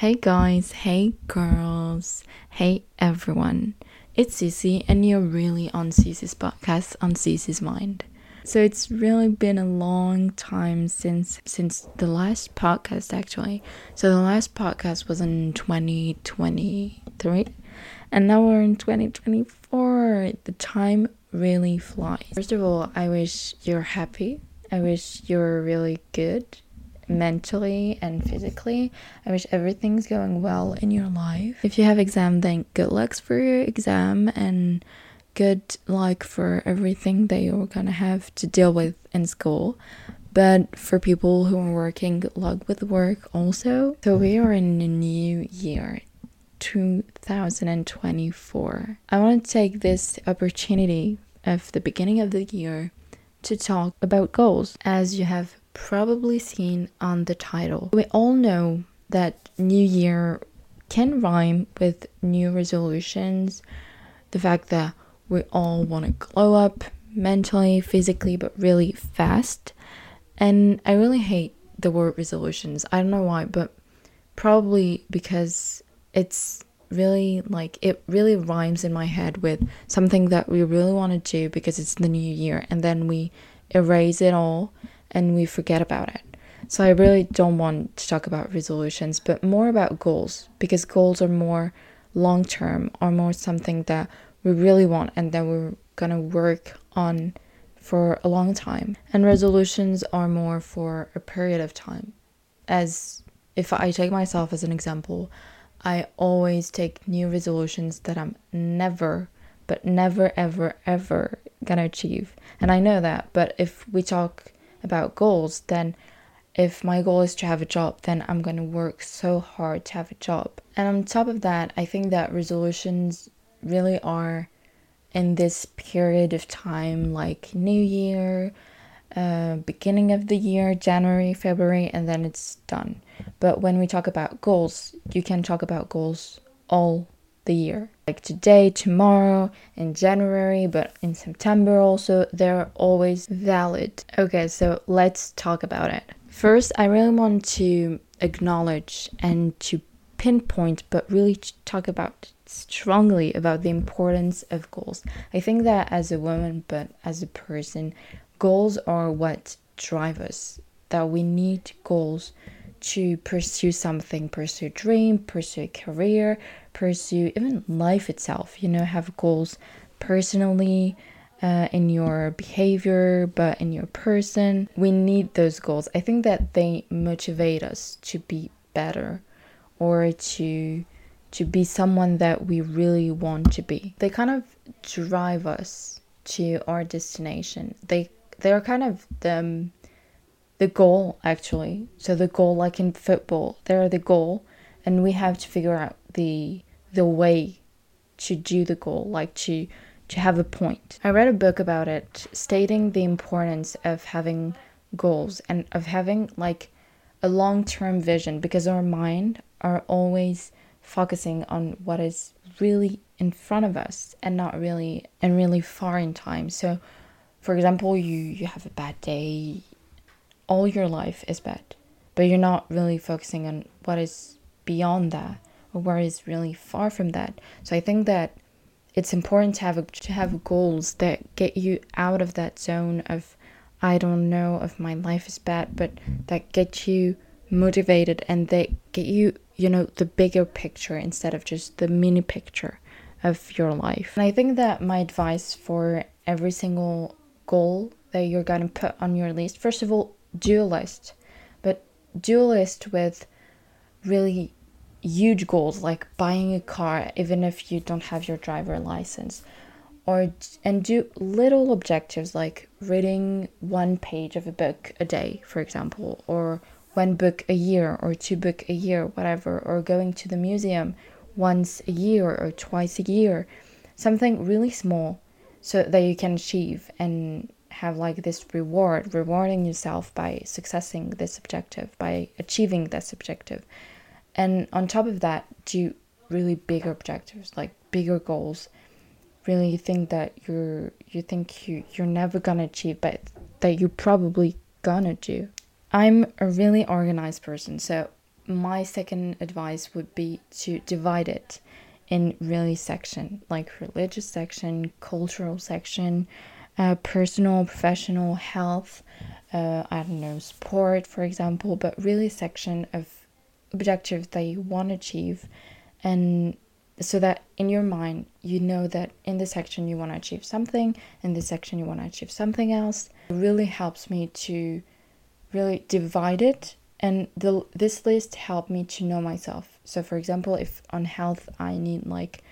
Hey guys, hey girls, hey everyone. It's Cece, and you're really on Cece's podcast on Cece's Mind. So it's really been a long time since since the last podcast actually. So the last podcast was in 2023 and now we're in 2024. The time really flies. First of all, I wish you're happy. I wish you're really good mentally and physically. I wish everything's going well in your life. If you have exam, then good luck for your exam and good luck for everything that you're gonna have to deal with in school. But for people who are working, good luck with work also. So we are in a new year. 2024. I want to take this opportunity of the beginning of the year to talk about goals. As you have probably seen on the title. We all know that New Year can rhyme with new resolutions. The fact that we all want to glow up mentally, physically, but really fast. And I really hate the word resolutions. I don't know why, but probably because it's really like it really rhymes in my head with something that we really want to do because it's the new year and then we erase it all and we forget about it. So I really don't want to talk about resolutions, but more about goals because goals are more long term, are more something that we really want and that we're gonna work on for a long time. And resolutions are more for a period of time. As if I take myself as an example, I always take new resolutions that I'm never, but never, ever, ever gonna achieve. And I know that, but if we talk about goals, then if my goal is to have a job, then I'm going to work so hard to have a job. And on top of that, I think that resolutions really are in this period of time, like New Year, uh, beginning of the year, January, February, and then it's done. But when we talk about goals, you can talk about goals all the year. Like today, tomorrow, in January, but in September also, they're always valid. Okay, so let's talk about it. First, I really want to acknowledge and to pinpoint, but really talk about strongly about the importance of goals. I think that as a woman, but as a person, goals are what drive us, that we need goals to pursue something, pursue a dream, pursue a career, pursue even life itself, you know, have goals personally, uh, in your behavior, but in your person. We need those goals. I think that they motivate us to be better or to to be someone that we really want to be. They kind of drive us to our destination. They they're kind of the the goal actually. So the goal like in football, they're the goal and we have to figure out the the way to do the goal, like to to have a point. I read a book about it stating the importance of having goals and of having like a long-term vision because our mind are always focusing on what is really in front of us and not really and really far in time. So for example, you you have a bad day, all your life is bad, but you're not really focusing on what is beyond that where is really far from that. So I think that it's important to have a, to have goals that get you out of that zone of I don't know if my life is bad, but that get you motivated and they get you you know the bigger picture instead of just the mini picture of your life. And I think that my advice for every single goal that you're going to put on your list, first of all, do a list, but do a list with really huge goals like buying a car even if you don't have your driver license or and do little objectives like reading one page of a book a day for example or one book a year or two book a year whatever or going to the museum once a year or twice a year something really small so that you can achieve and have like this reward rewarding yourself by successing this objective by achieving this objective and on top of that do really bigger objectives like bigger goals really think that you're you think you you're never gonna achieve but that you're probably gonna do. I'm a really organized person so my second advice would be to divide it in really section like religious section cultural section uh, personal professional health uh, i don't know sport for example but really section of objectives that you want to achieve and so that in your mind you know that in this section you want to achieve something in this section you want to achieve something else. It really helps me to really divide it and the this list helped me to know myself. So for example if on health i need like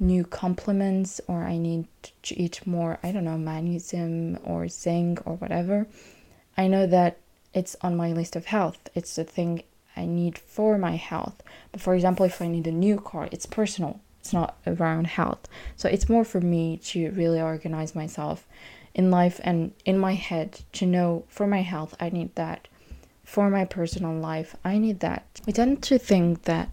new complements or i need to eat more i don't know magnesium or zinc or whatever i know that it's on my list of health. It's the thing I need for my health. But for example, if I need a new car, it's personal. It's not around health. So it's more for me to really organize myself in life and in my head to know for my health, I need that. For my personal life, I need that. We tend to think that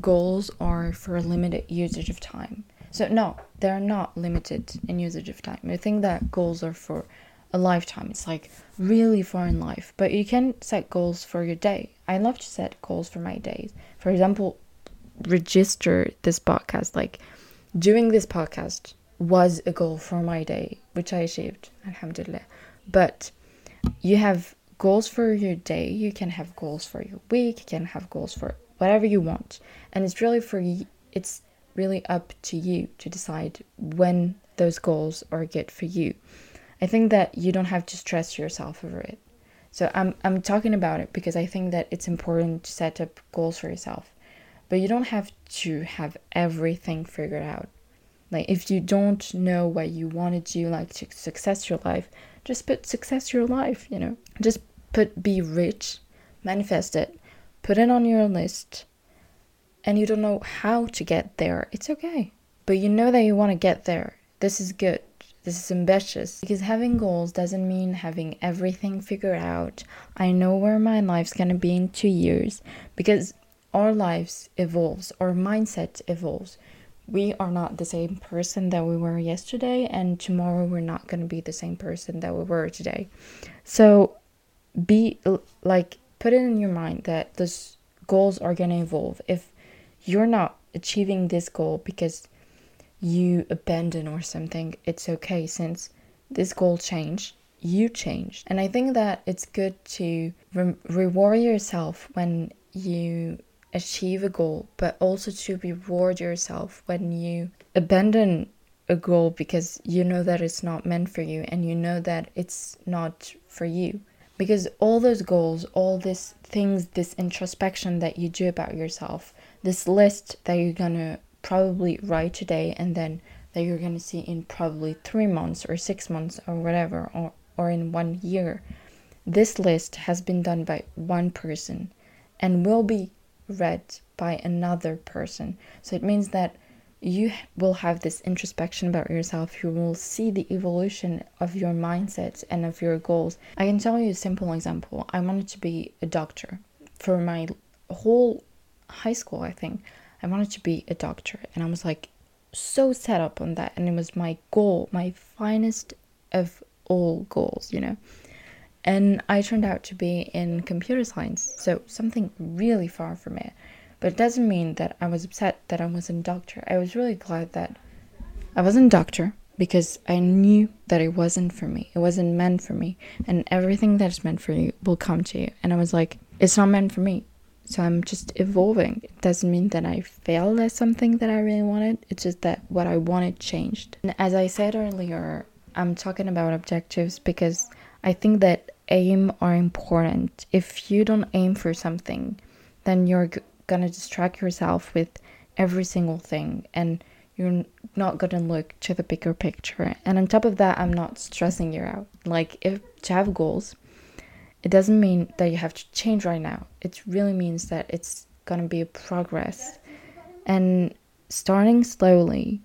goals are for a limited usage of time. So, no, they're not limited in usage of time. We think that goals are for a lifetime. It's like really far in life. But you can set goals for your day. I love to set goals for my days. For example, register this podcast. Like doing this podcast was a goal for my day, which I achieved, alhamdulillah. But you have goals for your day, you can have goals for your week, you can have goals for whatever you want. And it's really for you, it's really up to you to decide when those goals are good for you. I think that you don't have to stress yourself over it. So I'm I'm talking about it because I think that it's important to set up goals for yourself. But you don't have to have everything figured out. Like if you don't know what you want to do like to success your life, just put success your life, you know. Just put be rich, manifest it, put it on your list. And you don't know how to get there. It's okay. But you know that you want to get there. This is good this is ambitious because having goals doesn't mean having everything figured out. I know where my life's gonna be in two years because our lives evolves, our mindset evolves. We are not the same person that we were yesterday, and tomorrow we're not gonna be the same person that we were today. So be like put it in your mind that those goals are gonna evolve. If you're not achieving this goal because you abandon or something, it's okay since this goal changed, you changed. And I think that it's good to re- reward yourself when you achieve a goal, but also to reward yourself when you abandon a goal because you know that it's not meant for you and you know that it's not for you. Because all those goals, all these things, this introspection that you do about yourself, this list that you're gonna probably write today and then that you're going to see in probably three months or six months or whatever or, or in one year. This list has been done by one person and will be read by another person. So it means that you will have this introspection about yourself. You will see the evolution of your mindset and of your goals. I can tell you a simple example. I wanted to be a doctor for my whole high school i think I wanted to be a doctor, and I was like so set up on that, and it was my goal, my finest of all goals, you know. And I turned out to be in computer science, so something really far from it. But it doesn't mean that I was upset that I wasn't a doctor. I was really glad that I wasn't a doctor because I knew that it wasn't for me. It wasn't meant for me. And everything that's meant for you will come to you. And I was like, it's not meant for me. So I'm just evolving. It doesn't mean that I failed at something that I really wanted. It's just that what I wanted changed. And as I said earlier, I'm talking about objectives because I think that aim are important. If you don't aim for something, then you're g- gonna distract yourself with every single thing and you're not gonna look to the bigger picture. And on top of that, I'm not stressing you out. Like if to have goals, it doesn't mean that you have to change right now. It really means that it's going to be a progress. And starting slowly,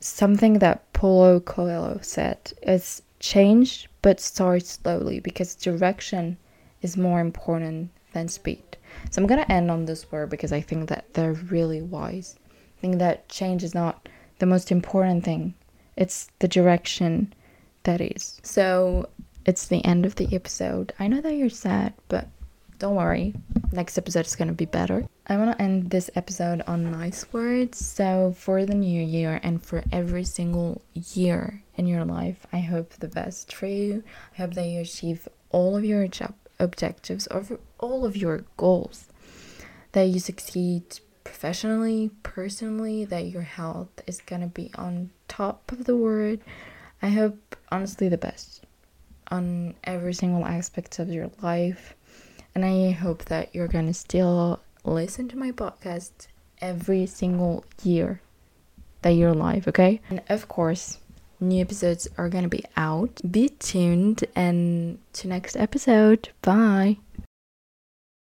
something that Paulo Coelho said is change but start slowly because direction is more important than speed. So I'm going to end on this word because I think that they're really wise. I think that change is not the most important thing. It's the direction that is. So it's the end of the episode. I know that you're sad, but don't worry, next episode is gonna be better. I wanna end this episode on nice words. So, for the new year and for every single year in your life, I hope the best for you. I hope that you achieve all of your job objectives, or all of your goals, that you succeed professionally, personally, that your health is gonna be on top of the world. I hope, honestly, the best on every single aspect of your life. And I hope that you're gonna still listen to my podcast every single year that you're alive, okay? And of course, new episodes are gonna be out. Be tuned and to next episode. Bye.